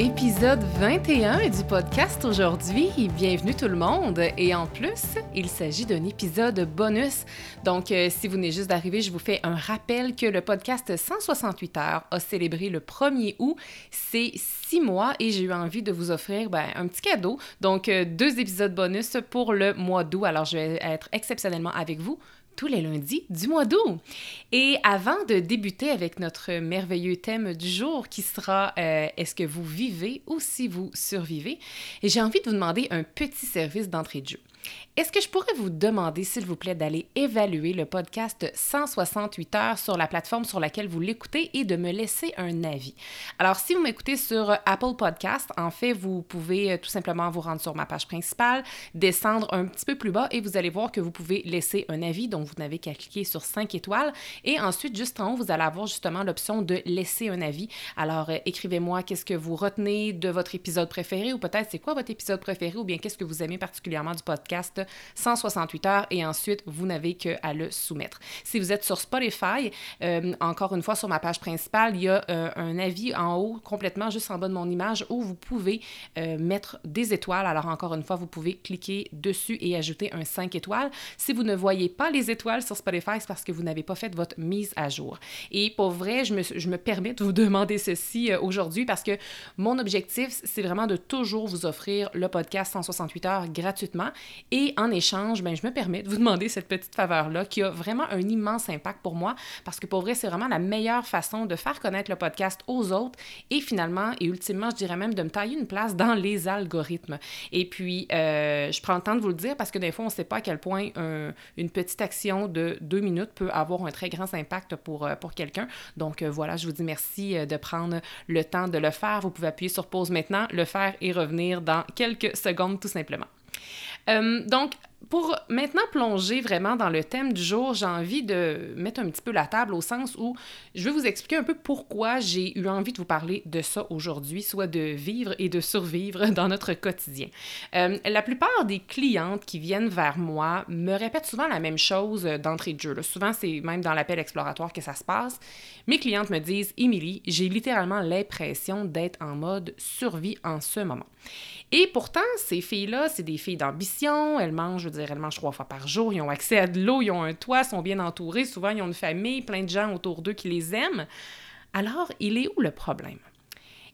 Épisode 21 du podcast aujourd'hui. Bienvenue tout le monde. Et en plus, il s'agit d'un épisode bonus. Donc, euh, si vous venez juste d'arriver, je vous fais un rappel que le podcast 168 heures a célébré le 1er août. C'est six mois et j'ai eu envie de vous offrir ben, un petit cadeau. Donc, euh, deux épisodes bonus pour le mois d'août. Alors, je vais être exceptionnellement avec vous tous les lundis du mois d'août. Et avant de débuter avec notre merveilleux thème du jour qui sera euh, Est-ce que vous vivez ou si vous survivez, j'ai envie de vous demander un petit service d'entrée de jeu. Est-ce que je pourrais vous demander, s'il vous plaît, d'aller évaluer le podcast 168 heures sur la plateforme sur laquelle vous l'écoutez et de me laisser un avis? Alors, si vous m'écoutez sur Apple Podcast, en fait, vous pouvez euh, tout simplement vous rendre sur ma page principale, descendre un petit peu plus bas et vous allez voir que vous pouvez laisser un avis. Donc, vous n'avez qu'à cliquer sur 5 étoiles. Et ensuite, juste en haut, vous allez avoir justement l'option de laisser un avis. Alors, euh, écrivez-moi qu'est-ce que vous retenez de votre épisode préféré ou peut-être c'est quoi votre épisode préféré ou bien qu'est-ce que vous aimez particulièrement du podcast 168 heures et ensuite, vous n'avez qu'à le soumettre. Si vous êtes sur Spotify, euh, encore une fois, sur ma page principale, il y a euh, un avis en haut, complètement juste en bas de mon image, où vous pouvez euh, mettre des étoiles. Alors, encore une fois, vous pouvez cliquer dessus et ajouter un 5 étoiles. Si vous ne voyez pas les étoiles sur Spotify, c'est parce que vous n'avez pas fait votre mise à jour. Et pour vrai, je me, je me permets de vous demander ceci aujourd'hui parce que mon objectif, c'est vraiment de toujours vous offrir le podcast 168 heures gratuitement et en échange, ben, je me permets de vous demander cette petite faveur-là qui a vraiment un immense impact pour moi parce que pour vrai, c'est vraiment la meilleure façon de faire connaître le podcast aux autres et finalement et ultimement, je dirais même de me tailler une place dans les algorithmes. Et puis, euh, je prends le temps de vous le dire parce que des fois, on ne sait pas à quel point une petite action de deux minutes peut avoir un très grand impact pour, euh, quelqu'un. Donc euh, voilà, je vous dis merci de prendre le temps de le faire. Vous pouvez appuyer sur pause maintenant, le faire et revenir dans quelques secondes tout simplement. Euh, donc, pour maintenant plonger vraiment dans le thème du jour, j'ai envie de mettre un petit peu la table au sens où je vais vous expliquer un peu pourquoi j'ai eu envie de vous parler de ça aujourd'hui, soit de vivre et de survivre dans notre quotidien. Euh, la plupart des clientes qui viennent vers moi me répètent souvent la même chose d'entrée de jeu. Souvent, c'est même dans l'appel exploratoire que ça se passe. Mes clientes me disent, Émilie, j'ai littéralement l'impression d'être en mode survie en ce moment. Et pourtant, ces filles-là, c'est des filles d'ambition, elles mangent, veux dire, elles mangent trois fois par jour, ils ont accès à de l'eau, ils ont un toit, sont bien entourées, souvent ils ont une famille, plein de gens autour d'eux qui les aiment. Alors, il est où le problème?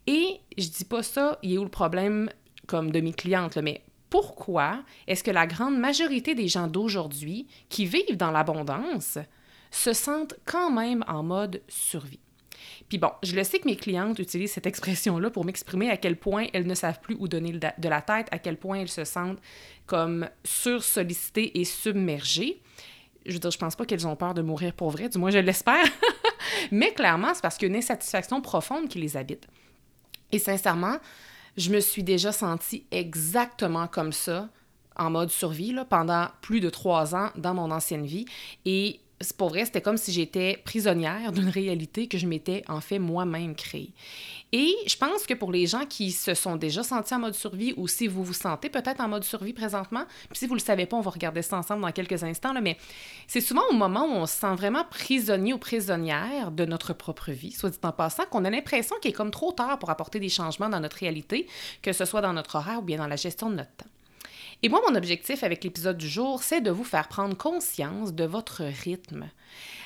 Et je dis pas ça, il est où le problème comme de mes clientes, mais pourquoi est-ce que la grande majorité des gens d'aujourd'hui qui vivent dans l'abondance se sentent quand même en mode survie? Puis bon, je le sais que mes clientes utilisent cette expression-là pour m'exprimer à quel point elles ne savent plus où donner de la tête, à quel point elles se sentent comme sursollicitées et submergées. Je veux dire, je pense pas qu'elles ont peur de mourir pour vrai, du moins je l'espère. Mais clairement, c'est parce qu'il y a une insatisfaction profonde qui les habite. Et sincèrement, je me suis déjà sentie exactement comme ça en mode survie là, pendant plus de trois ans dans mon ancienne vie. Et pour vrai, c'était comme si j'étais prisonnière d'une réalité que je m'étais en fait moi-même créée. Et je pense que pour les gens qui se sont déjà sentis en mode survie ou si vous vous sentez peut-être en mode survie présentement, puis si vous le savez pas, on va regarder ça ensemble dans quelques instants, là, mais c'est souvent au moment où on se sent vraiment prisonnier ou prisonnière de notre propre vie, soit dit en passant, qu'on a l'impression qu'il est comme trop tard pour apporter des changements dans notre réalité, que ce soit dans notre horaire ou bien dans la gestion de notre temps. Et moi, mon objectif avec l'épisode du jour, c'est de vous faire prendre conscience de votre rythme.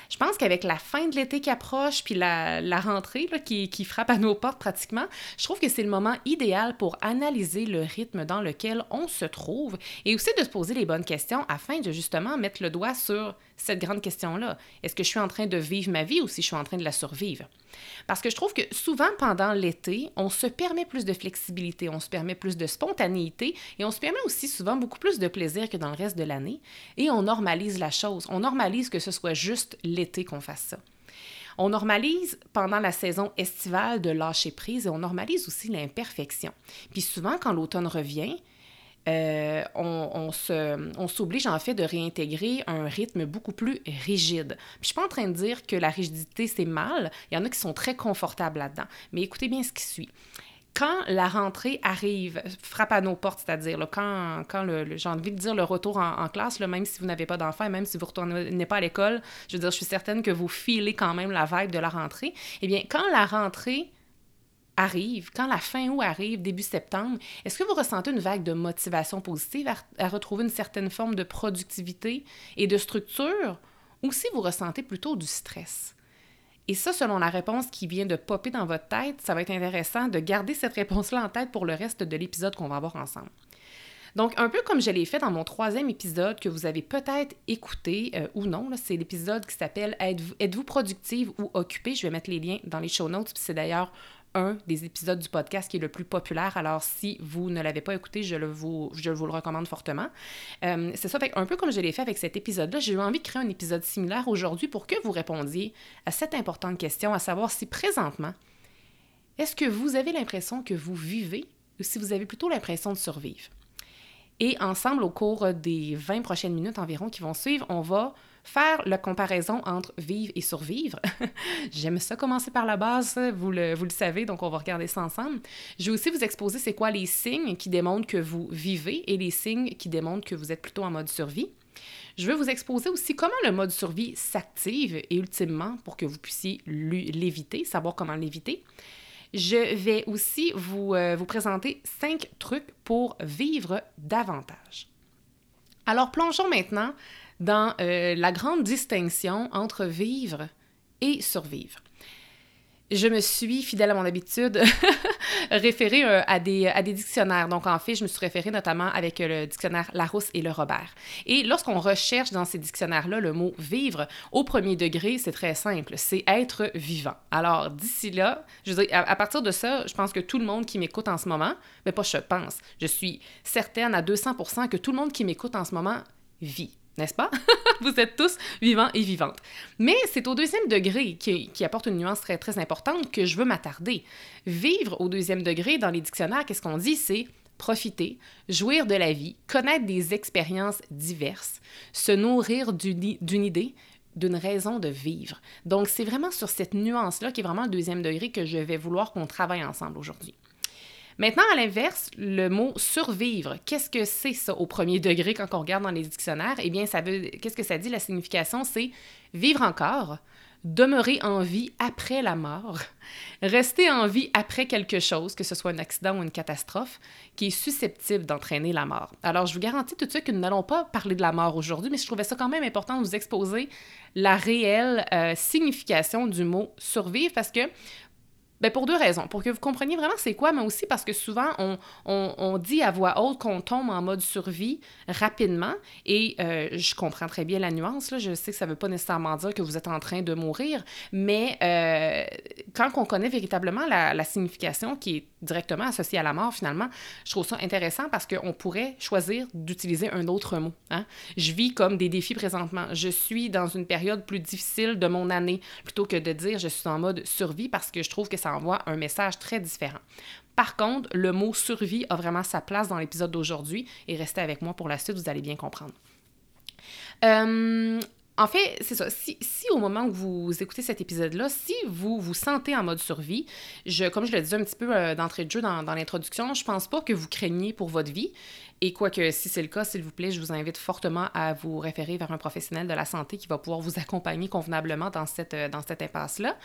Je pense qu'avec la fin de l'été qui approche, puis la, rentrée qui, frappe à nos portes pratiquement, je trouve que c'est le moment idéal pour analyser le rythme dans lequel on se trouve et aussi de se poser les bonnes questions afin de justement mettre le doigt sur cette grande question-là. Est-ce que je suis en train de vivre ma vie ou si je suis en train de la survivre? Parce que je trouve que souvent pendant l'été, on se permet plus de flexibilité, on se permet plus de spontanéité et on se permet aussi souvent beaucoup plus de plaisir que dans le reste de l'année et on normalise la chose. On normalise que ce soit juste l'été qu'on fasse ça. On normalise pendant la saison estivale de lâcher prise et on normalise aussi l'imperfection. Puis souvent, quand l'automne revient, euh, on, on s'oblige en fait de réintégrer un rythme beaucoup plus rigide. Puis, je suis pas en train de dire que la rigidité c'est mal, il y en a qui sont très confortables là-dedans, mais écoutez bien ce qui suit quand la rentrée arrive, frappe à nos portes, c'est-à-dire quand, quand le, j'ai envie de dire le retour en, classe, même si vous n'avez pas d'enfants et même si vous ne retournez pas à l'école, je veux dire, je suis certaine que vous filez quand même la vibe de la rentrée. Eh bien, quand la rentrée arrive, quand la fin août arrive, début septembre, est-ce que vous ressentez une vague de motivation positive à, retrouver une certaine forme de productivité et de structure, ou si vous ressentez plutôt du stress? Et ça, selon la réponse qui vient de popper dans votre tête, ça va être intéressant de garder cette réponse-là en tête pour le reste de l'épisode qu'on va avoir ensemble. Donc, un peu comme je l'ai fait dans mon troisième épisode que vous avez peut-être écouté euh, ou non, c'est l'épisode qui s'appelle Êtes-vous productive ou occupée? Je vais mettre les liens dans les show notes, c'est d'ailleurs un des épisodes du podcast qui est le plus populaire. Alors, si vous ne l'avez pas écouté, je, le vous, je vous le recommande fortement. Euh, c'est ça, un peu comme je l'ai fait avec cet épisode-là, j'ai eu envie de créer un épisode similaire aujourd'hui pour que vous répondiez à cette importante question, à savoir si présentement, est-ce que vous avez l'impression que vous vivez ou si vous avez plutôt l'impression de survivre? Et ensemble, au cours des 20 prochaines minutes environ qui vont suivre, on va faire la comparaison entre vivre et survivre. J'aime ça commencer par la base, vous le, vous le savez, donc on va regarder ça ensemble. Je vais aussi vous exposer c'est quoi les signes qui démontrent que vous vivez et les signes qui démontrent que vous êtes plutôt en mode survie. Je vais vous exposer aussi comment le mode survie s'active et ultimement pour que vous puissiez l'éviter, savoir comment l'éviter. Je vais aussi vous, euh, vous présenter cinq trucs pour vivre davantage. Alors plongeons maintenant dans euh, la grande distinction entre vivre et survivre. Je me suis, fidèle à mon habitude, référée euh, à, des, à des dictionnaires. Donc, en fait, je me suis référée notamment avec euh, le dictionnaire Larousse et le Robert. Et lorsqu'on recherche dans ces dictionnaires-là le mot vivre, au premier degré, c'est très simple, c'est être vivant. Alors, d'ici là, je veux à, à, partir de ça, je pense que tout le monde qui m'écoute en ce moment, mais pas je pense, je suis certaine à 200% que tout le monde qui m'écoute en ce moment vit n'est-ce pas? Vous êtes tous vivants et vivantes. Mais c'est au deuxième degré qui, apporte une nuance très, très importante que je veux m'attarder. Vivre au deuxième degré dans les dictionnaires, qu'est-ce qu'on dit? C'est profiter, jouir de la vie, connaître des expériences diverses, se nourrir d'une idée, d'une raison de vivre. Donc, c'est vraiment sur cette nuance-là qui est vraiment le deuxième degré que je vais vouloir qu'on travaille ensemble aujourd'hui. Maintenant, à l'inverse, le mot survivre, qu'est-ce que c'est ça au premier degré quand on regarde dans les dictionnaires? Eh bien, ça veut, qu'est-ce que ça dit? La signification, c'est vivre encore, demeurer en vie après la mort, rester en vie après quelque chose, que ce soit un accident ou une catastrophe, qui est susceptible d'entraîner la mort. Alors, je vous garantis tout de suite que nous n'allons pas parler de la mort aujourd'hui, mais je trouvais ça quand même important de vous exposer la réelle euh, signification du mot survivre parce que Bien, pour deux raisons. Pour que vous compreniez vraiment c'est quoi, mais aussi parce que souvent, on, on, dit à voix haute qu'on tombe en mode survie rapidement. Et euh, je comprends très bien la nuance. Là. Je sais que ça ne veut pas nécessairement dire que vous êtes en train de mourir, mais euh, quand on connaît véritablement la, la, signification qui est directement associée à la mort, finalement, je trouve ça intéressant parce qu'on pourrait choisir d'utiliser un autre mot. Hein. Je vis comme des défis présentement. Je suis dans une période plus difficile de mon année plutôt que de dire je suis en mode survie parce que je trouve que ça envoie un message très différent. Par contre, le mot survie a vraiment sa place dans l'épisode d'aujourd'hui et restez avec moi pour la suite, vous allez bien comprendre. Euh, en fait, c'est ça. Si, au moment où vous écoutez cet épisode-là, si vous vous sentez en mode survie, je, comme je le disais un petit peu euh, d'entrée de jeu dans, dans l'introduction, je pense pas que vous craignez pour votre vie. Et quoique, si c'est le cas, s'il vous plaît, je vous invite fortement à vous référer vers un professionnel de la santé qui va pouvoir vous accompagner convenablement dans cette, euh, dans cette impasse-là.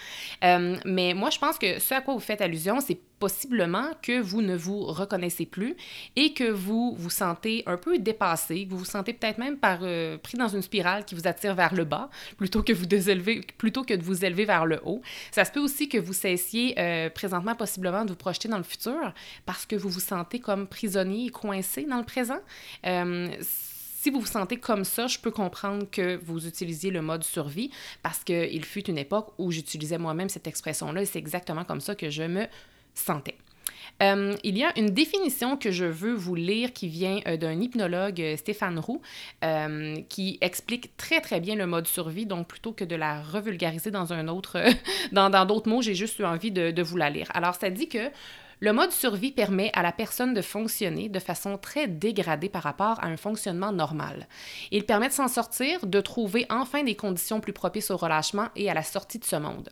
Euh, mais moi, je pense que ce à quoi vous faites allusion, c'est possiblement que vous ne vous reconnaissez plus et que vous vous sentez un peu dépassé, que vous vous sentez peut-être même euh, pris dans une spirale qui vous attire vers le bas plutôt que, vous désélever, plutôt que de vous élever vers le haut. Ça se peut aussi que vous cessiez présentement possiblement de vous projeter dans le futur parce que vous vous sentez comme prisonnier et coincé dans le présent. Euh, si vous vous sentez comme ça, je peux comprendre que vous utilisiez le mode survie parce qu'il fut une époque où j'utilisais moi-même cette expression-là et c'est exactement comme ça que je me sentais. Euh, il y a une définition que je veux vous lire qui vient euh, d'un hypnologue, Stéphane Roux, qui explique très très bien le mode survie. Donc plutôt que de la revulgariser dans un autre, dans d'autres mots, j'ai juste eu envie de, de, vous la lire. Alors ça dit que le mode survie permet à la personne de fonctionner de façon très dégradée par rapport à un fonctionnement normal. Il permet de s'en sortir, de trouver enfin des conditions plus propices au relâchement et à la sortie de ce monde.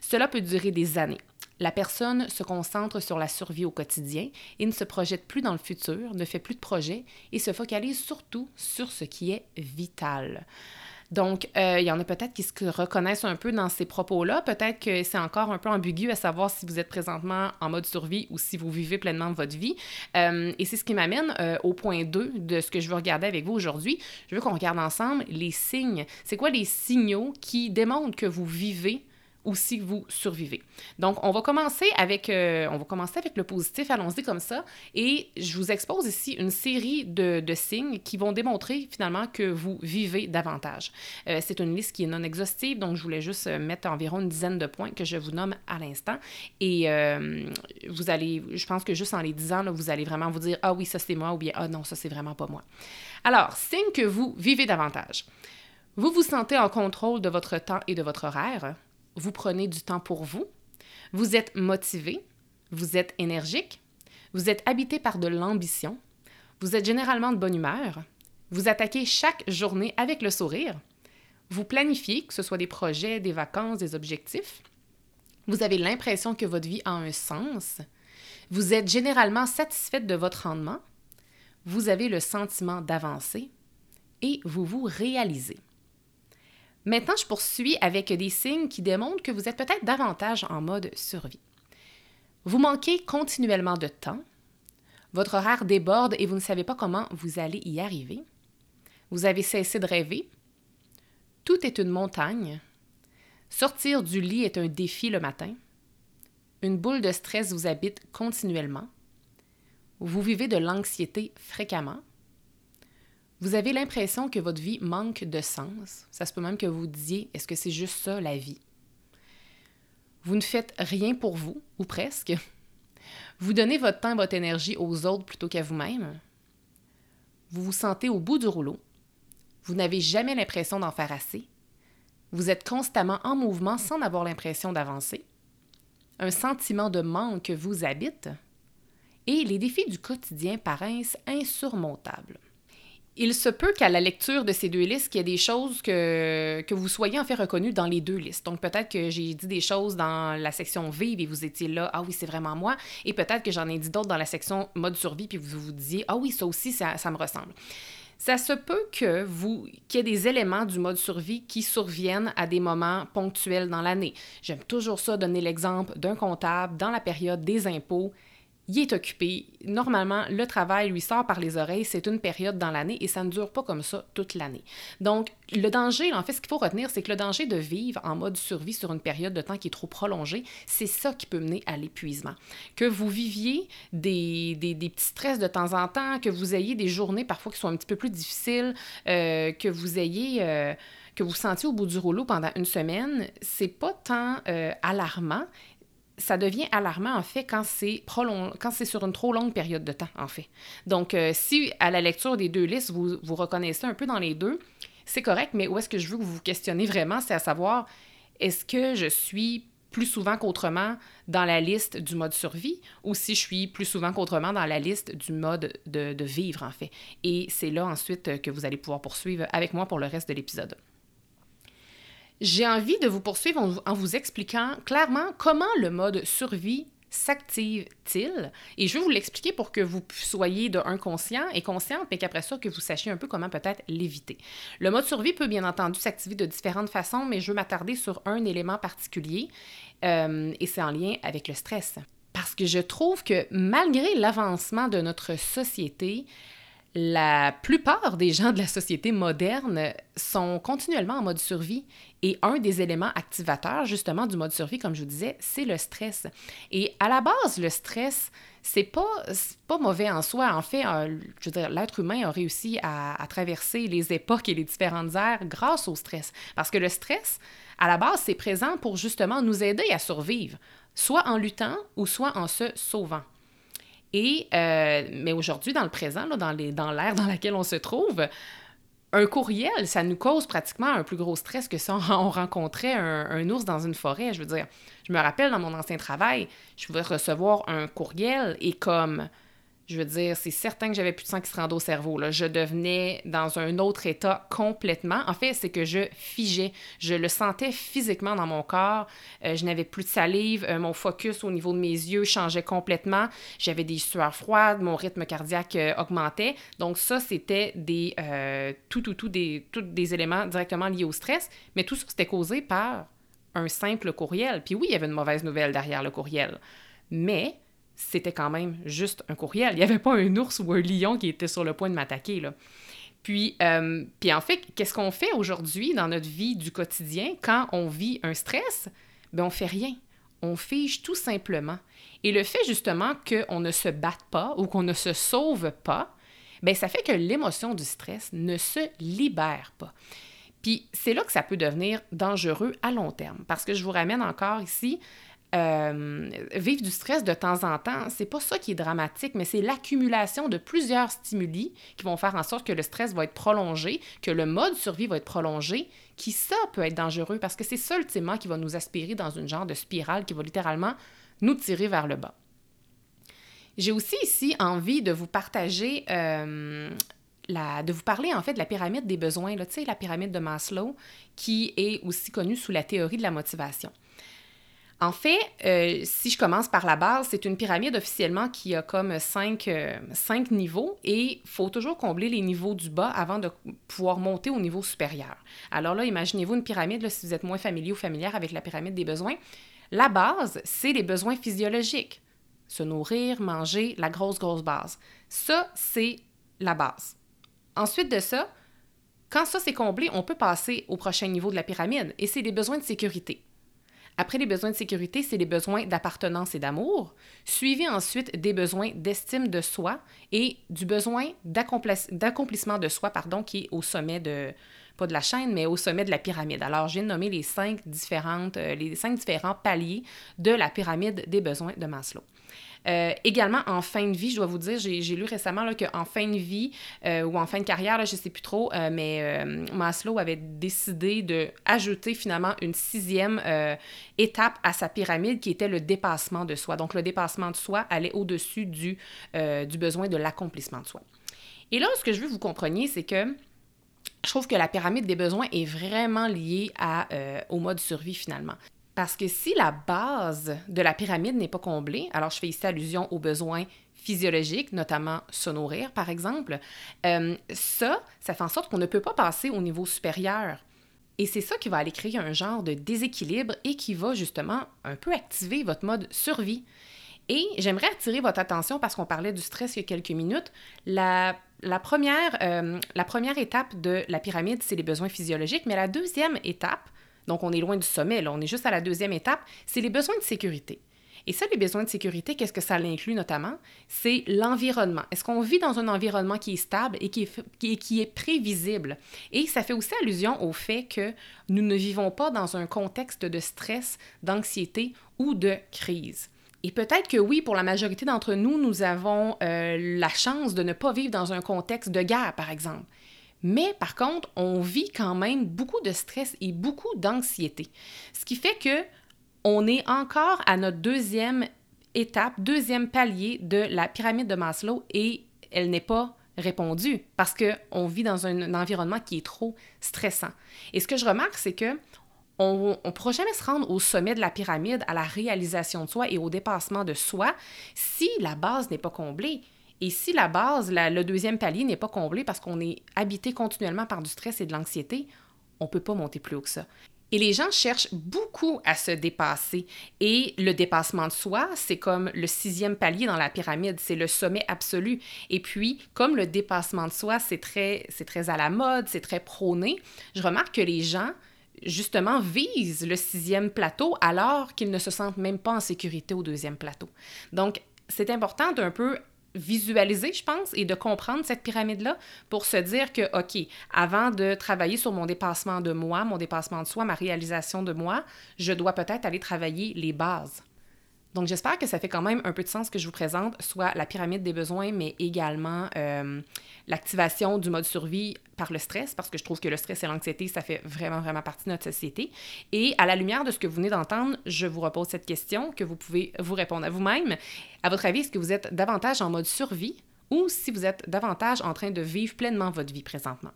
Cela peut durer des années. La personne se concentre sur la survie au quotidien et ne se projette plus dans le futur, ne fait plus de projets et se focalise surtout sur ce qui est vital. Donc, euh, il y en a peut-être qui se reconnaissent un peu dans ces propos-là. Peut-être que c'est encore un peu ambigu à savoir si vous êtes présentement en mode survie ou si vous vivez pleinement votre vie. Euh, et c'est ce qui m'amène euh, au point 2 de ce que je veux regarder avec vous aujourd'hui. Je veux qu'on regarde ensemble les signes. C'est quoi les signaux qui démontrent que vous vivez ou si vous survivez. Donc, on va commencer avec, euh, on va commencer avec le positif, allons-y comme ça, et je vous expose ici une série de, signes qui vont démontrer finalement que vous vivez davantage. Euh, c'est une liste qui est non exhaustive, donc je voulais juste euh, mettre environ une dizaine de points que je vous nomme à l'instant, et vous allez, je pense que juste en les disant, vous allez vraiment vous dire, ah oui, ça c'est moi, ou bien, ah non, ça c'est vraiment pas moi. Alors, signe que vous vivez davantage. Vous vous sentez en contrôle de votre temps et de votre horaire vous prenez du temps pour vous, vous êtes motivé, vous êtes énergique, vous êtes habité par de l'ambition, vous êtes généralement de bonne humeur, vous attaquez chaque journée avec le sourire, vous planifiez, que ce soit des projets, des vacances, des objectifs, vous avez l'impression que votre vie a un sens, vous êtes généralement satisfaite de votre rendement, vous avez le sentiment d'avancer et vous vous réalisez. Maintenant, je poursuis avec des signes qui démontrent que vous êtes peut-être davantage en mode survie. Vous manquez continuellement de temps, votre horaire déborde et vous ne savez pas comment vous allez y arriver. Vous avez cessé de rêver. Tout est une montagne. Sortir du lit est un défi le matin. Une boule de stress vous habite continuellement. Vous vivez de l'anxiété fréquemment. Vous avez l'impression que votre vie manque de sens. Ça se peut même que vous disiez, est-ce que c'est juste ça la vie? Vous ne faites rien pour vous, ou presque. Vous donnez votre temps et votre énergie aux autres plutôt qu'à vous-même. Vous vous sentez au bout du rouleau. Vous n'avez jamais l'impression d'en faire assez. Vous êtes constamment en mouvement sans avoir l'impression d'avancer. Un sentiment de manque vous habite. Et les défis du quotidien paraissent insurmontables. Il se peut qu'à la lecture de ces deux listes, qu'il y ait des choses que, que vous soyez en fait reconnus dans les deux listes. Donc peut-être que j'ai dit des choses dans la section Vive et vous étiez là, ah oui, c'est vraiment moi. Et peut-être que j'en ai dit d'autres dans la section Mode survie puis vous vous disiez, ah oui, ça aussi, ça, ça me ressemble. Ça se peut que vous qu'il y ait des éléments du mode survie qui surviennent à des moments ponctuels dans l'année. J'aime toujours ça donner l'exemple d'un comptable dans la période des impôts il est occupé. Normalement, le travail lui sort par les oreilles. C'est une période dans l'année et ça ne dure pas comme ça toute l'année. Donc, le danger, en fait, ce qu'il faut retenir, c'est que le danger de vivre en mode survie sur une période de temps qui est trop prolongée, c'est ça qui peut mener à l'épuisement. Que vous viviez des, des, petits stress de temps en temps, que vous ayez des journées parfois qui sont un petit peu plus difficiles, euh, que vous ayez... Euh, que vous sentiez au bout du rouleau pendant une semaine, c'est pas tant euh, alarmant, ça devient alarmant, en fait, quand c'est, sur une trop longue période de temps, en fait. Donc, euh, si à la lecture des deux listes, vous vous reconnaissez un peu dans les deux, c'est correct, mais où est-ce que je veux que vous vous questionnez vraiment, c'est à savoir, est-ce que je suis plus souvent qu'autrement dans la liste du mode survie ou si je suis plus souvent qu'autrement dans la liste du mode de, de vivre, en fait. Et c'est là ensuite que vous allez pouvoir poursuivre avec moi pour le reste de l'épisode. J'ai envie de vous poursuivre en, vous expliquant clairement comment le mode survie s'active-t-il? Et je vais vous l'expliquer pour que vous soyez de un conscient et consciente, mais qu'après ça, que vous sachiez un peu comment peut-être l'éviter. Le mode survie peut bien entendu s'activer de différentes façons, mais je veux m'attarder sur un élément particulier euh, et c'est en lien avec le stress. Parce que je trouve que malgré l'avancement de notre société, la plupart des gens de la société moderne sont continuellement en mode survie. Et un des éléments activateurs, justement, du mode survie, comme je vous disais, c'est le stress. Et à la base, le stress, c'est pas, pas mauvais en soi. En fait, je l'être humain a réussi à, à, traverser les époques et les différentes ères grâce au stress. Parce que le stress, à la base, c'est présent pour justement nous aider à survivre, soit en luttant ou soit en se sauvant. Et, euh, mais aujourd'hui, dans le présent, là, dans l'ère dans, dans laquelle on se trouve, un courriel, ça nous cause pratiquement un plus gros stress que si on, rencontrait un, un, ours dans une forêt. Je veux dire, je me rappelle dans mon ancien travail, je pouvais recevoir un courriel et comme je veux dire, c'est certain que j'avais plus de sang qui se rendait au cerveau. Je devenais dans un autre état complètement. En fait, c'est que je figeais. Je le sentais physiquement dans mon corps. Euh, je n'avais plus de salive. Euh, mon focus au niveau de mes yeux changeait complètement. J'avais des sueurs froides. Mon rythme cardiaque euh, augmentait. Donc ça, c'était des tout, tout, tout des, des éléments directement liés au stress. Mais tout ça, c'était causé par un simple courriel. Puis oui, il y avait une mauvaise nouvelle derrière le courriel. Mais c'était quand même juste un courriel. Il n'y avait pas un ours ou un lion qui était sur le point de m'attaquer. Là. Puis, euh, puis en fait, qu'est-ce qu'on fait aujourd'hui dans notre vie du quotidien quand on vit un stress? Bien, on fait rien. On fige tout simplement. Et le fait justement qu'on ne se batte pas ou qu'on ne se sauve pas, bien, ça fait que l'émotion du stress ne se libère pas. Puis c'est là que ça peut devenir dangereux à long terme. Parce que je vous ramène encore ici euh, vivre du stress de temps en temps, c'est pas ça qui est dramatique, mais c'est l'accumulation de plusieurs stimuli qui vont faire en sorte que le stress va être prolongé, que le mode survie va être prolongé, qui ça peut être dangereux parce que c'est ça ultimement qui va nous aspirer dans une genre de spirale qui va littéralement nous tirer vers le bas. J'ai aussi ici envie de vous partager euh, la, de vous parler en fait de la pyramide des besoins, sais, la pyramide de Maslow, qui est aussi connue sous la théorie de la motivation. En fait, euh, si je commence par la base, c'est une pyramide officiellement qui a comme cinq, euh, cinq niveaux et il faut toujours combler les niveaux du bas avant de pouvoir monter au niveau supérieur. Alors là, imaginez-vous une pyramide, si vous êtes moins familier ou familière avec la pyramide des besoins. La base, c'est les besoins physiologiques. Se nourrir, manger, la grosse, grosse base. Ça, c'est la base. Ensuite de ça, quand ça c'est comblé, on peut passer au prochain niveau de la pyramide et c'est les besoins de sécurité. Après les besoins de sécurité, c'est les besoins d'appartenance et d'amour, suivi ensuite des besoins d'estime de soi et du besoin d'accomplissement de soi, pardon, qui est au sommet de, pas de la chaîne, mais au sommet de la pyramide. Alors, j'ai nommé les cinq différentes, euh, les cinq différents paliers de la pyramide des besoins de Maslow. Euh, également, en fin de vie, je dois vous dire, j'ai lu récemment qu'en fin de vie euh, ou en fin de carrière, je ne sais plus trop, euh, mais Maslow avait décidé d'ajouter finalement une sixième étape à sa pyramide qui était le dépassement de soi. Donc, le dépassement de soi allait au-dessus du, du besoin de l'accomplissement de soi. Et là, ce que je veux que vous compreniez, c'est que je trouve que la pyramide des besoins est vraiment liée au mode survie finalement. Parce que si la base de la pyramide n'est pas comblée, alors je fais ici allusion aux besoins physiologiques, notamment se nourrir, par exemple, euh, ça, ça fait en sorte qu'on ne peut pas passer au niveau supérieur. Et c'est ça qui va aller créer un genre de déséquilibre et qui va justement un peu activer votre mode survie. Et j'aimerais attirer votre attention parce qu'on parlait du stress il y a quelques minutes. La, première, euh, la première étape de la pyramide, c'est les besoins physiologiques, mais la deuxième étape, donc, on est loin du sommet, là. On est juste à la deuxième étape. C'est les besoins de sécurité. Et ça, les besoins de sécurité, qu'est-ce que ça l'inclut notamment? C'est l'environnement. Est-ce qu'on vit dans un environnement qui est stable et qui est, qui est prévisible? Et ça fait aussi allusion au fait que nous ne vivons pas dans un contexte de stress, d'anxiété ou de crise. Et peut-être que oui, pour la majorité d'entre nous, nous avons euh, la chance de ne pas vivre dans un contexte de guerre, par exemple. Mais par contre, on vit quand même beaucoup de stress et beaucoup d'anxiété. Ce qui fait que on est encore à notre deuxième étape, deuxième palier de la pyramide de Maslow et elle n'est pas répondue parce qu'on vit dans un, environnement qui est trop stressant. Et ce que je remarque, c'est que on ne pourra jamais se rendre au sommet de la pyramide, à la réalisation de soi et au dépassement de soi si la base n'est pas comblée. Et si la base, le deuxième palier n'est pas comblé parce qu'on est habité continuellement par du stress et de l'anxiété, on ne peut pas monter plus haut que ça. Et les gens cherchent beaucoup à se dépasser. Et le dépassement de soi, c'est comme le sixième palier dans la pyramide, c'est le sommet absolu. Et puis, comme le dépassement de soi, c'est très, c'est très à la mode, c'est très prôné, je remarque que les gens, justement, visent le sixième plateau alors qu'ils ne se sentent même pas en sécurité au deuxième plateau. Donc, c'est important d'un peu visualiser, je pense, et de comprendre cette pyramide-là pour se dire que, OK, avant de travailler sur mon dépassement de moi, mon dépassement de soi, ma réalisation de moi, je dois peut-être aller travailler les bases. Donc, j'espère que ça fait quand même un peu de sens que je vous présente, soit la pyramide des besoins, mais également euh, l'activation du mode survie par le stress, parce que je trouve que le stress et l'anxiété, ça fait vraiment, vraiment partie de notre société. Et à la lumière de ce que vous venez d'entendre, je vous repose cette question que vous pouvez vous répondre à vous-même. À votre avis, est-ce que vous êtes davantage en mode survie ou si vous êtes davantage en train de vivre pleinement votre vie présentement?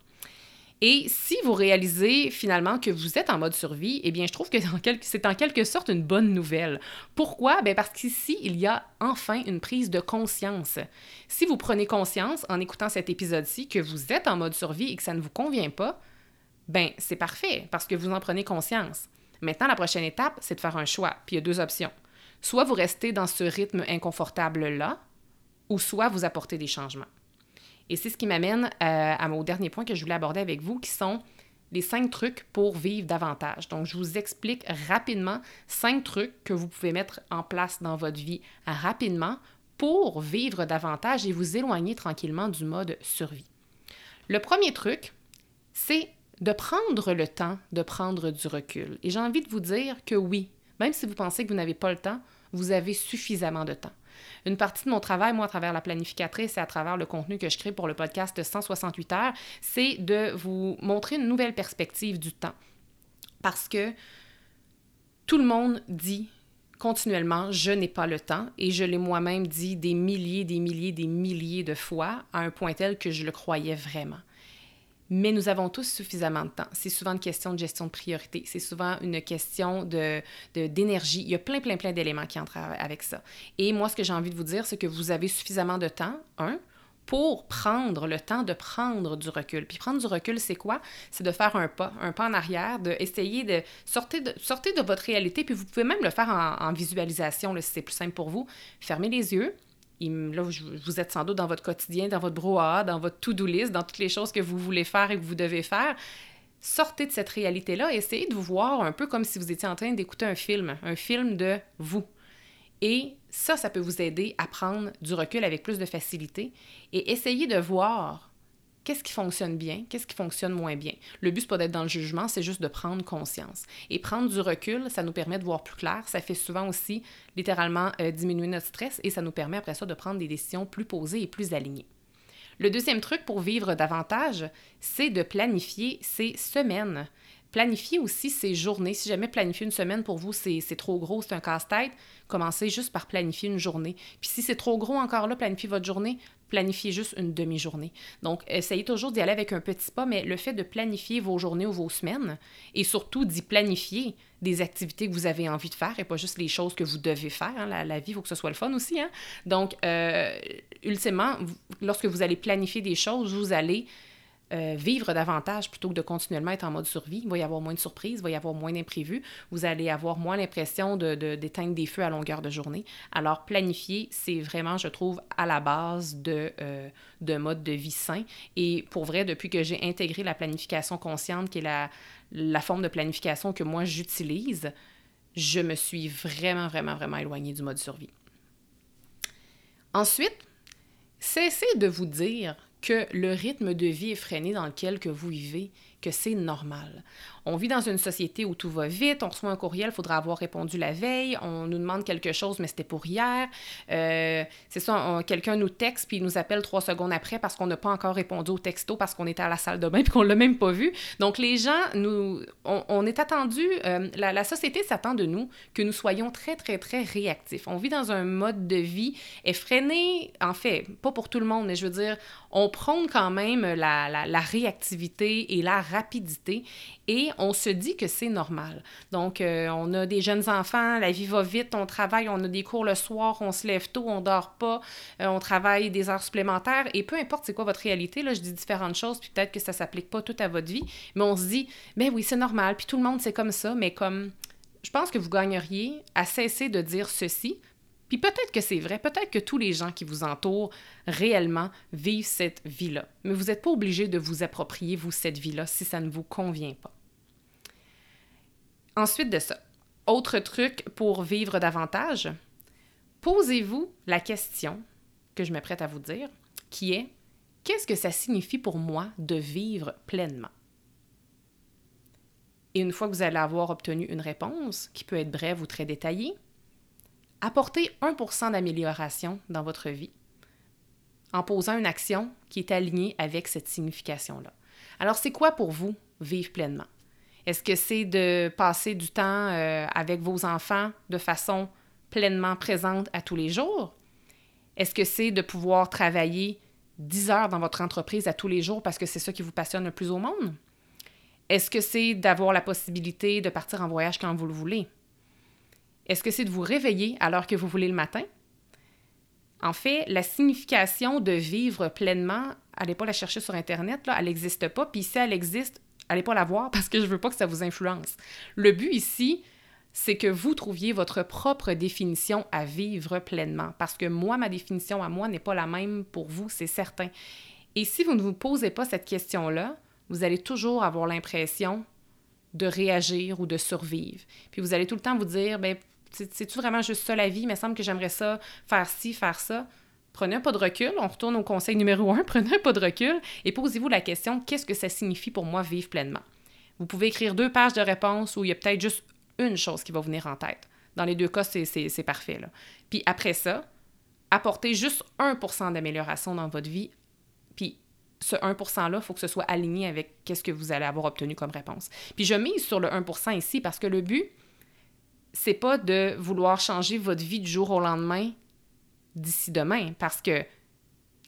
Et si vous réalisez finalement que vous êtes en mode survie, eh bien, je trouve que c'est en quelque sorte une bonne nouvelle. Pourquoi? Bien parce qu'ici, il y a enfin une prise de conscience. Si vous prenez conscience en écoutant cet épisode-ci que vous êtes en mode survie et que ça ne vous convient pas, ben c'est parfait parce que vous en prenez conscience. Maintenant, la prochaine étape, c'est de faire un choix. Puis il y a deux options. Soit vous restez dans ce rythme inconfortable-là, ou soit vous apportez des changements. Et c'est ce qui m'amène euh, à mon dernier point que je voulais aborder avec vous, qui sont les cinq trucs pour vivre davantage. Donc, je vous explique rapidement cinq trucs que vous pouvez mettre en place dans votre vie rapidement pour vivre davantage et vous éloigner tranquillement du mode survie. Le premier truc, c'est de prendre le temps de prendre du recul. Et j'ai envie de vous dire que oui, même si vous pensez que vous n'avez pas le temps, vous avez suffisamment de temps. Une partie de mon travail, moi, à travers la planificatrice et à travers le contenu que je crée pour le podcast de 168 heures, c'est de vous montrer une nouvelle perspective du temps. Parce que tout le monde dit continuellement, je n'ai pas le temps, et je l'ai moi-même dit des milliers, des milliers, des milliers de fois, à un point tel que je le croyais vraiment mais nous avons tous suffisamment de temps. C'est souvent une question de gestion de priorité, c'est souvent une question de, d'énergie. Il y a plein, plein, plein d'éléments qui entrent avec ça. Et moi, ce que j'ai envie de vous dire, c'est que vous avez suffisamment de temps, un, pour prendre le temps de prendre du recul. Puis prendre du recul, c'est quoi? C'est de faire un pas, un pas en arrière, d'essayer de, de sortir de, sortir de votre réalité, puis vous pouvez même le faire en, visualisation, si c'est plus simple pour vous. Fermez les yeux, là, vous êtes sans doute dans votre quotidien, dans votre brouhaha, dans votre to-do list, dans toutes les choses que vous voulez faire et que vous devez faire. Sortez de cette réalité-là, essayez de vous voir un peu comme si vous étiez en train d'écouter un film, un film de vous. Et ça, ça peut vous aider à prendre du recul avec plus de facilité et essayer de voir qu'est-ce qui fonctionne bien, qu'est-ce qui fonctionne moins bien. Le but, c'est pas d'être dans le jugement, c'est juste de prendre conscience. Et prendre du recul, ça nous permet de voir plus clair. Ça fait souvent aussi, littéralement, euh, diminuer notre stress et ça nous permet après ça de prendre des décisions plus posées et plus alignées. Le deuxième truc pour vivre davantage, c'est de planifier ses semaines. Planifier aussi ses journées. Si jamais planifier une semaine pour vous, c'est trop gros, c'est un casse-tête, commencez juste par planifier une journée. Puis si c'est trop gros encore là, planifier votre journée, planifiez juste une demi-journée. Donc, essayez toujours d'y aller avec un petit pas, mais le fait de planifier vos journées ou vos semaines, et surtout d'y planifier des activités que vous avez envie de faire et pas juste les choses que vous devez faire. Hein. La, vie, il faut que ce soit le fun aussi. Hein. Donc, euh, ultimement, lorsque vous allez planifier des choses, vous allez euh, vivre davantage plutôt que de continuellement être en mode survie. Il va y avoir moins de surprises, il va y avoir moins d'imprévus. Vous allez avoir moins l'impression d'éteindre de, des feux à longueur de journée. Alors, planifier, c'est vraiment, je trouve, à la base de, euh, de mode de vie sain. Et pour vrai, depuis que j'ai intégré la planification consciente, qui est la, la forme de planification que moi j'utilise, je me suis vraiment, vraiment, vraiment éloignée du mode survie. Ensuite, cessez de vous dire que le rythme de vie effréné dans lequel que vous vivez, que c'est normal. On vit dans une société où tout va vite, on reçoit un courriel, il faudra avoir répondu la veille, on nous demande quelque chose, mais c'était pour hier. Euh, c'est ça, quelqu'un nous texte, puis il nous appelle trois secondes après parce qu'on n'a pas encore répondu au texto, parce qu'on était à la salle de bain, puis qu'on ne l'a même pas vu. Donc, les gens, nous, on, est attendu, euh, la, société s'attend de nous que nous soyons très, très, très réactifs. On vit dans un mode de vie effréné, en fait, pas pour tout le monde, mais je veux dire, on prône quand même la, la, la réactivité et la rapidité et on se dit que c'est normal. Donc, euh, on a des jeunes enfants, la vie va vite, on travaille, on a des cours le soir, on se lève tôt, on dort pas, euh, on travaille des heures supplémentaires et peu importe c'est quoi votre réalité, là, je dis différentes choses, puis peut-être que ça s'applique pas tout à votre vie, mais on se dit, ben oui, c'est normal, puis tout le monde c'est comme ça, mais comme je pense que vous gagneriez à cesser de dire ceci, puis peut-être que c'est vrai, peut-être que tous les gens qui vous entourent réellement vivent cette vie-là. Mais vous n'êtes pas obligé de vous approprier, vous, cette vie-là, si ça ne vous convient pas. Ensuite de ça, autre truc pour vivre davantage, posez-vous la question que je me prête à vous dire, qui est qu'est-ce que ça signifie pour moi de vivre pleinement? Et une fois que vous allez avoir obtenu une réponse, qui peut être brève ou très détaillée, apportez 1% d'amélioration dans votre vie en posant une action qui est alignée avec cette signification-là. Alors, c'est quoi pour vous vivre pleinement? Est-ce que c'est de passer du temps euh, avec vos enfants de façon pleinement présente à tous les jours? Est-ce que c'est de pouvoir travailler 10 heures dans votre entreprise à tous les jours parce que c'est ça qui vous passionne le plus au monde? Est-ce que c'est d'avoir la possibilité de partir en voyage quand vous le voulez? Est-ce que c'est de vous réveiller alors que vous voulez le matin? En fait, la signification de vivre pleinement, allez pas la chercher sur Internet, elle n'existe pas. Puis si elle existe, allez pas la voir parce que je veux pas que ça vous influence. Le but ici, c'est que vous trouviez votre propre définition à vivre pleinement. Parce que moi, ma définition à moi n'est pas la même pour vous, c'est certain. Et si vous ne vous posez pas cette question-là, vous allez toujours avoir l'impression de réagir ou de survivre. Puis vous allez tout le temps vous dire, ben c'est-tu vraiment juste ça la vie? Il me semble que j'aimerais ça, faire ci, faire ça. Prenez un pas de recul, on retourne au conseil numéro un, prenez un pas de recul et posez-vous la question, qu'est-ce que ça signifie pour moi vivre pleinement? Vous pouvez écrire deux pages de réponses où il y a peut-être juste une chose qui va venir en tête. Dans les deux cas, c'est parfait. Là. Puis après ça, apportez juste 1% d'amélioration dans votre vie. Puis ce 1%-là, il faut que ce soit aligné avec qu'est-ce que vous allez avoir obtenu comme réponse. Puis je mise sur le 1% ici parce que le but, c'est pas de vouloir changer votre vie du jour au lendemain d'ici demain, parce que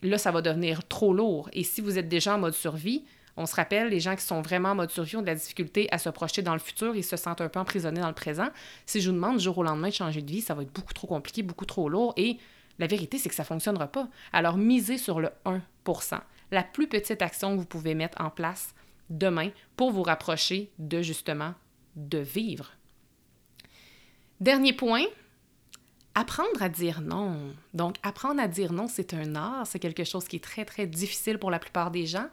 là, ça va devenir trop lourd. Et si vous êtes déjà en mode survie, on se rappelle, les gens qui sont vraiment en mode survie ont de la difficulté à se projeter dans le futur, ils se sentent un peu emprisonnés dans le présent. Si je vous demande du jour au lendemain de changer de vie, ça va être beaucoup trop compliqué, beaucoup trop lourd, et la vérité, c'est que ça ne fonctionnera pas. Alors, misez sur le 1% la plus petite action que vous pouvez mettre en place demain pour vous rapprocher de justement de vivre Dernier point, apprendre à dire non. Donc, apprendre à dire non, c'est un art, c'est quelque chose qui est très, très difficile pour la plupart des gens.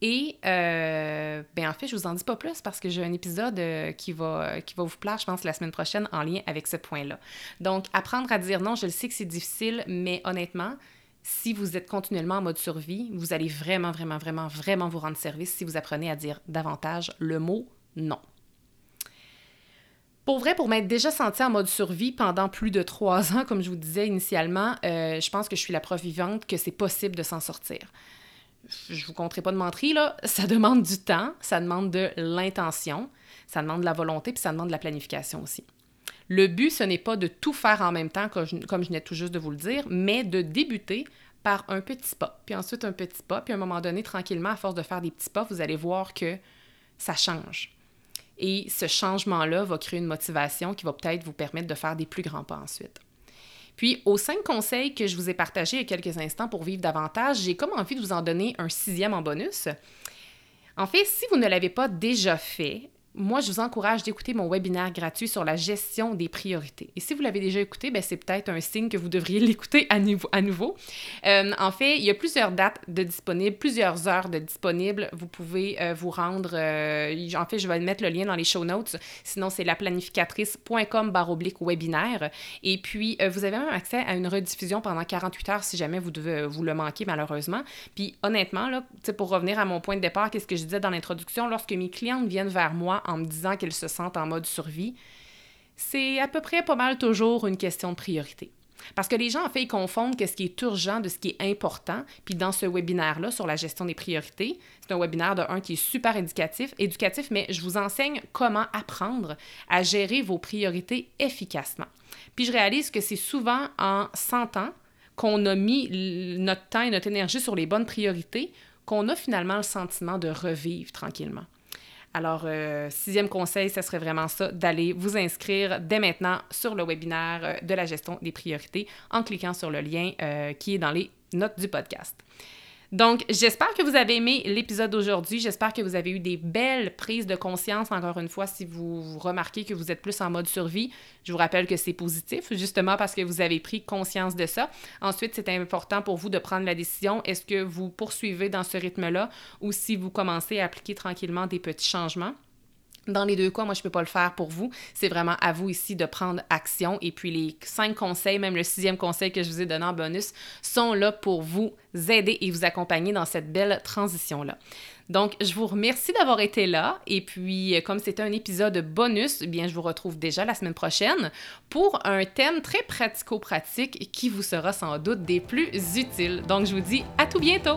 Et, euh, ben en fait, je vous en dis pas plus parce que j'ai un épisode euh, qui, va, qui va vous plaire, je pense, la semaine prochaine en lien avec ce point-là. Donc, apprendre à dire non, je le sais que c'est difficile, mais honnêtement, si vous êtes continuellement en mode survie, vous allez vraiment, vraiment, vraiment, vraiment vous rendre service si vous apprenez à dire davantage le mot non. Pour vrai, pour m'être déjà sentie en mode survie pendant plus de trois ans, comme je vous disais initialement, euh, je pense que je suis la preuve vivante que c'est possible de s'en sortir. Je vous compterai pas de mentir, là, ça demande du temps, ça demande de l'intention, ça demande de la volonté, puis ça demande de la planification aussi. Le but, ce n'est pas de tout faire en même temps, comme je, comme je venais tout juste de vous le dire, mais de débuter par un petit pas, puis ensuite un petit pas, puis à un moment donné, tranquillement, à force de faire des petits pas, vous allez voir que ça change. Et ce changement-là va créer une motivation qui va peut-être vous permettre de faire des plus grands pas ensuite. Puis, aux cinq conseils que je vous ai partagés il y a quelques instants pour vivre davantage, j'ai comme envie de vous en donner un sixième en bonus. En fait, si vous ne l'avez pas déjà fait, moi, je vous encourage d'écouter mon webinaire gratuit sur la gestion des priorités. Et si vous l'avez déjà écouté, ben, c'est peut-être un signe que vous devriez l'écouter à, nouveau. Euh, en fait, il y a plusieurs dates de disponibles, plusieurs heures de disponibles. Vous pouvez euh, vous rendre. Euh, en fait, je vais mettre le lien dans les show notes. Sinon, c'est laplanificatrice.com oblique webinaire. Et puis, vous avez même accès à une rediffusion pendant 48 heures si jamais vous, devez, vous le manquez, malheureusement. Puis, honnêtement, là, pour revenir à mon point de départ, qu'est-ce que je disais dans l'introduction, lorsque mes clientes viennent vers moi en me disant qu'elles se sentent en mode survie, c'est à peu près pas mal toujours une question de priorité. Parce que les gens, en fait, ils confondent ce qui est urgent de ce qui est important. Puis dans ce webinaire-là sur la gestion des priorités, c'est un webinaire de un qui est super éducatif, éducatif, mais je vous enseigne comment apprendre à gérer vos priorités efficacement. Puis je réalise que c'est souvent en sentant qu'on a mis notre temps et notre énergie sur les bonnes priorités qu'on a finalement le sentiment de revivre tranquillement. Alors, euh, sixième conseil, ce serait vraiment ça, d'aller vous inscrire dès maintenant sur le webinaire euh, de la gestion des priorités en cliquant sur le lien euh, qui est dans les notes du podcast. Donc, j'espère que vous avez aimé l'épisode d'aujourd'hui. J'espère que vous avez eu des belles prises de conscience, encore une fois, si vous remarquez que vous êtes plus en mode survie. Je vous rappelle que c'est positif, justement parce que vous avez pris conscience de ça. Ensuite, c'est important pour vous de prendre la décision. Est-ce que vous poursuivez dans ce rythme-là ou si vous commencez à appliquer tranquillement des petits changements? Dans les deux cas, moi, je ne peux pas le faire pour vous. C'est vraiment à vous ici de prendre action. Et puis, les cinq conseils, même le sixième conseil que je vous ai donné en bonus, sont là pour vous aider et vous accompagner dans cette belle transition-là. Donc, je vous remercie d'avoir été là. Et puis, comme c'était un épisode bonus, eh bien, je vous retrouve déjà la semaine prochaine pour un thème très pratico-pratique qui vous sera sans doute des plus utiles. Donc, je vous dis à tout bientôt.